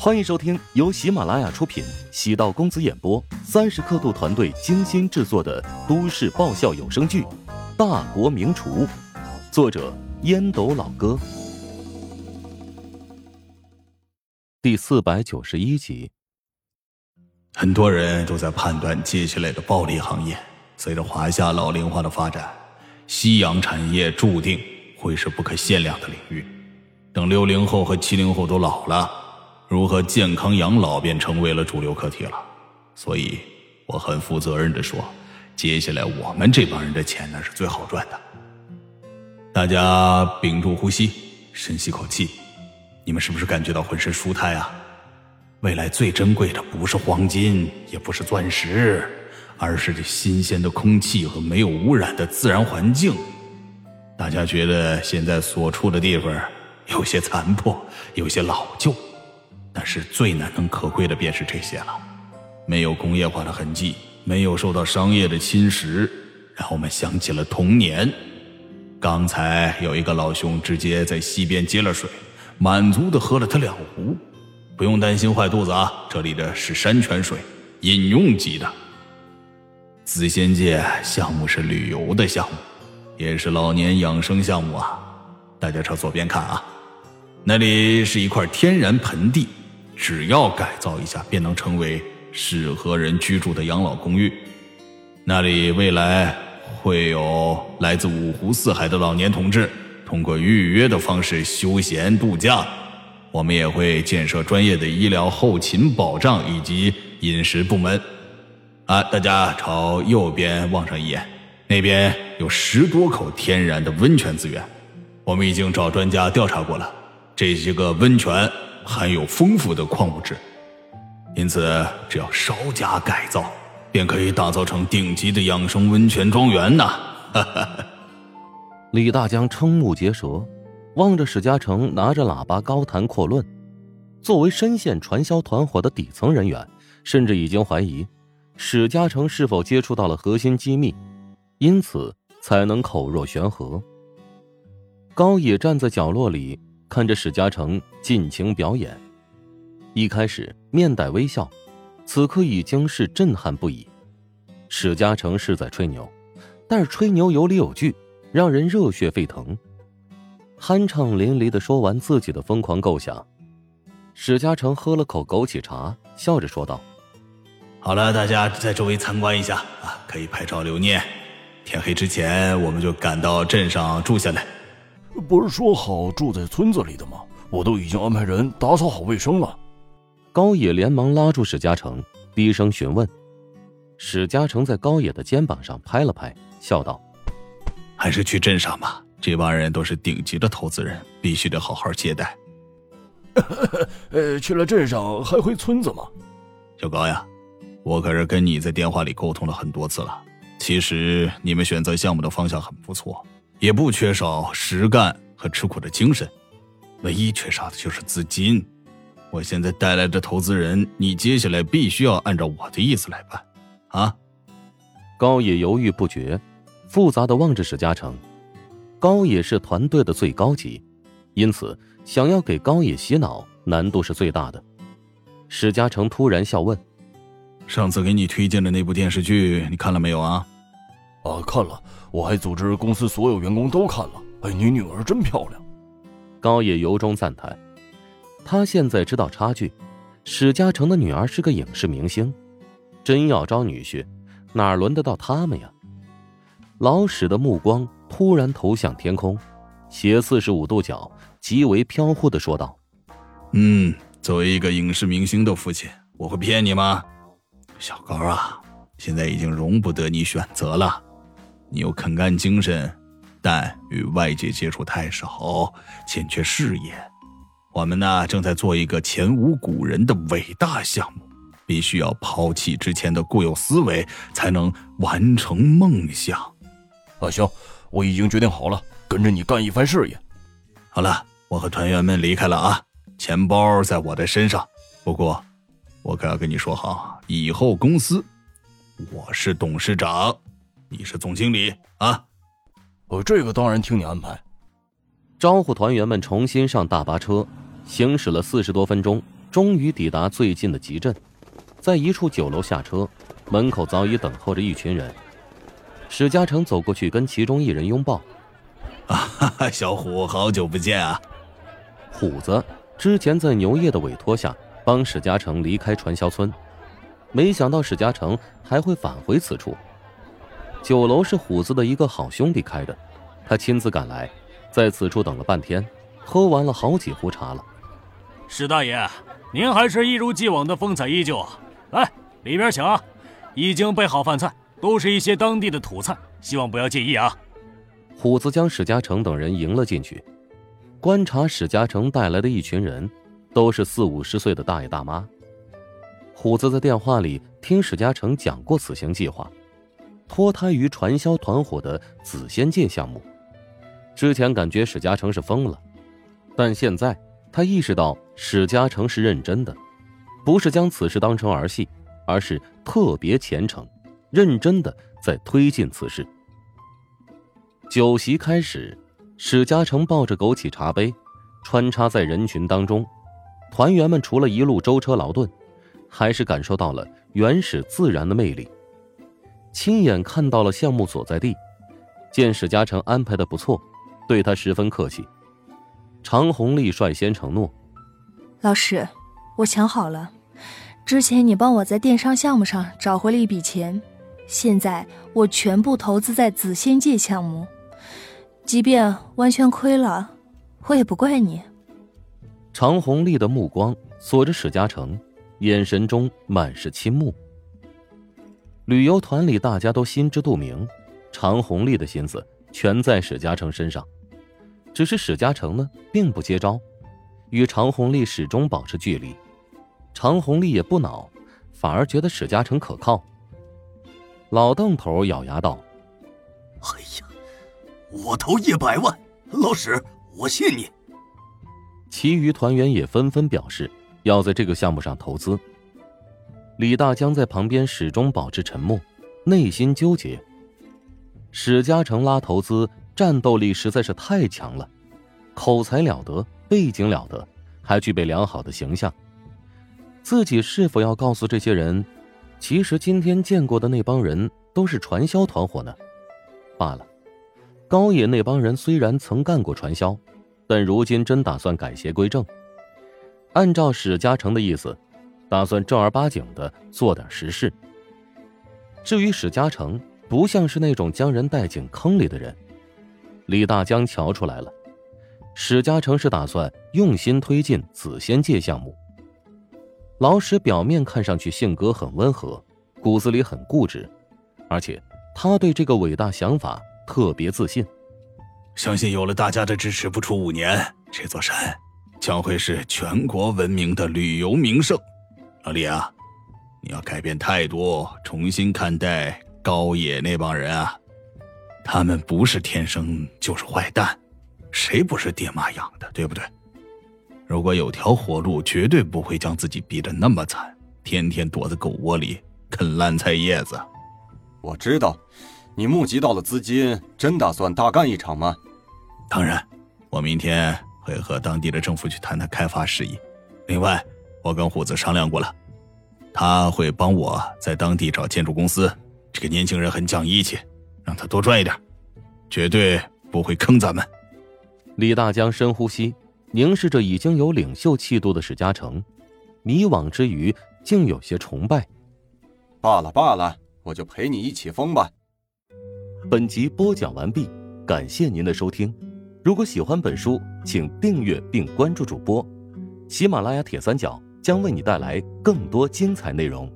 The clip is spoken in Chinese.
欢迎收听由喜马拉雅出品、喜道公子演播、三十刻度团队精心制作的都市爆笑有声剧《大国名厨》，作者烟斗老哥，第四百九十一集。很多人都在判断接下来的暴利行业，随着华夏老龄化的发展，夕阳产业注定会是不可限量的领域。等六零后和七零后都老了。如何健康养老便成为了主流课题了，所以我很负责任的说，接下来我们这帮人的钱那是最好赚的。大家屏住呼吸，深吸口气，你们是不是感觉到浑身舒坦啊？未来最珍贵的不是黄金，也不是钻石，而是这新鲜的空气和没有污染的自然环境。大家觉得现在所处的地方有些残破，有些老旧。但是最难能可贵的便是这些了，没有工业化的痕迹，没有受到商业的侵蚀，让我们想起了童年。刚才有一个老兄直接在溪边接了水，满足的喝了他两壶，不用担心坏肚子啊！这里的是山泉水，饮用级的。紫仙界项目是旅游的项目，也是老年养生项目啊！大家朝左边看啊，那里是一块天然盆地。只要改造一下，便能成为适合人居住的养老公寓。那里未来会有来自五湖四海的老年同志，通过预约的方式休闲度假。我们也会建设专业的医疗后勤保障以及饮食部门。啊，大家朝右边望上一眼，那边有十多口天然的温泉资源。我们已经找专家调查过了，这些个温泉。含有丰富的矿物质，因此只要稍加改造，便可以打造成顶级的养生温泉庄园呢！李大江瞠目结舌，望着史嘉诚拿着喇叭高谈阔论。作为深陷传销团伙的底层人员，甚至已经怀疑史嘉诚是否接触到了核心机密，因此才能口若悬河。高野站在角落里。看着史嘉诚尽情表演，一开始面带微笑，此刻已经是震撼不已。史嘉诚是在吹牛，但是吹牛有理有据，让人热血沸腾，酣畅淋漓的说完自己的疯狂构想。史嘉诚喝了口枸杞茶，笑着说道：“好了，大家在周围参观一下啊，可以拍照留念。天黑之前，我们就赶到镇上住下来。”不是说好住在村子里的吗？我都已经安排人打扫好卫生了。高野连忙拉住史嘉诚，低声询问。史嘉诚在高野的肩膀上拍了拍，笑道：“还是去镇上吧，这帮人都是顶级的投资人，必须得好好接待。”呃，去了镇上还回村子吗？小高呀，我可是跟你在电话里沟通了很多次了。其实你们选择项目的方向很不错。也不缺少实干和吃苦的精神，唯一缺少的就是资金。我现在带来的投资人，你接下来必须要按照我的意思来办，啊！高野犹豫不决，复杂的望着史嘉诚。高野是团队的最高级，因此想要给高野洗脑难度是最大的。史嘉诚突然笑问：“上次给你推荐的那部电视剧，你看了没有啊？”啊，看了，我还组织公司所有员工都看了。哎，你女儿真漂亮。高野由衷赞叹。他现在知道差距，史嘉诚的女儿是个影视明星，真要招女婿，哪轮得到他们呀？老史的目光突然投向天空，斜四十五度角，极为飘忽的说道：“嗯，作为一个影视明星的父亲，我会骗你吗？小高啊，现在已经容不得你选择了。”你有肯干精神，但与外界接触太少，欠缺视野。我们呢，正在做一个前无古人的伟大项目，必须要抛弃之前的固有思维，才能完成梦想。啊，行，我已经决定好了，跟着你干一番事业。好了，我和团员们离开了啊，钱包在我的身上。不过，我可要跟你说好，以后公司我是董事长。你是总经理啊？哦，这个当然听你安排。招呼团员们重新上大巴车，行驶了四十多分钟，终于抵达最近的集镇，在一处酒楼下车，门口早已等候着一群人。史嘉诚走过去跟其中一人拥抱：“啊，小虎，好久不见啊！”虎子之前在牛业的委托下帮史嘉诚离开传销村，没想到史嘉诚还会返回此处。酒楼是虎子的一个好兄弟开的，他亲自赶来，在此处等了半天，喝完了好几壶茶了。史大爷，您还是一如既往的风采依旧啊！来，里边请啊，已经备好饭菜，都是一些当地的土菜，希望不要介意啊。虎子将史嘉诚等人迎了进去，观察史嘉诚带来的一群人，都是四五十岁的大爷大妈。虎子在电话里听史嘉诚讲过此行计划。脱胎于传销团伙的紫仙界项目，之前感觉史嘉诚是疯了，但现在他意识到史嘉诚是认真的，不是将此事当成儿戏，而是特别虔诚、认真的在推进此事。酒席开始，史嘉诚抱着枸杞茶杯，穿插在人群当中，团员们除了一路舟车劳顿，还是感受到了原始自然的魅力。亲眼看到了项目所在地，见史嘉诚安排的不错，对他十分客气。常红丽率先承诺：“老师，我想好了，之前你帮我在电商项目上找回了一笔钱，现在我全部投资在紫仙界项目，即便完全亏了，我也不怪你。”常红丽的目光锁着史嘉诚，眼神中满是倾慕。旅游团里大家都心知肚明，常红丽的心思全在史嘉诚身上，只是史嘉诚呢并不接招，与常红丽始终保持距离。常红丽也不恼，反而觉得史嘉诚可靠。老邓头咬牙道：“哎呀，我投一百万，老史，我信你。”其余团员也纷纷表示要在这个项目上投资。李大江在旁边始终保持沉默，内心纠结。史嘉诚拉投资，战斗力实在是太强了，口才了得，背景了得，还具备良好的形象。自己是否要告诉这些人，其实今天见过的那帮人都是传销团伙呢？罢了，高野那帮人虽然曾干过传销，但如今真打算改邪归正。按照史嘉诚的意思。打算正儿八经的做点实事。至于史嘉诚，不像是那种将人带进坑里的人。李大江瞧出来了，史嘉诚是打算用心推进紫仙界项目。老史表面看上去性格很温和，骨子里很固执，而且他对这个伟大想法特别自信。相信有了大家的支持，不出五年，这座山将会是全国闻名的旅游名胜。老李啊，你要改变态度，重新看待高野那帮人啊！他们不是天生就是坏蛋，谁不是爹妈养的，对不对？如果有条活路，绝对不会将自己逼得那么惨，天天躲在狗窝里啃烂菜叶子。我知道，你募集到了资金，真打算大干一场吗？当然，我明天会和当地的政府去谈谈开发事宜。另外。我跟虎子商量过了，他会帮我在当地找建筑公司。这个年轻人很讲义气，让他多赚一点，绝对不会坑咱们。李大江深呼吸，凝视着已经有领袖气度的史嘉诚，迷惘之余竟有些崇拜。罢了罢了，我就陪你一起疯吧。本集播讲完毕，感谢您的收听。如果喜欢本书，请订阅并关注主播。喜马拉雅铁三角。将为你带来更多精彩内容。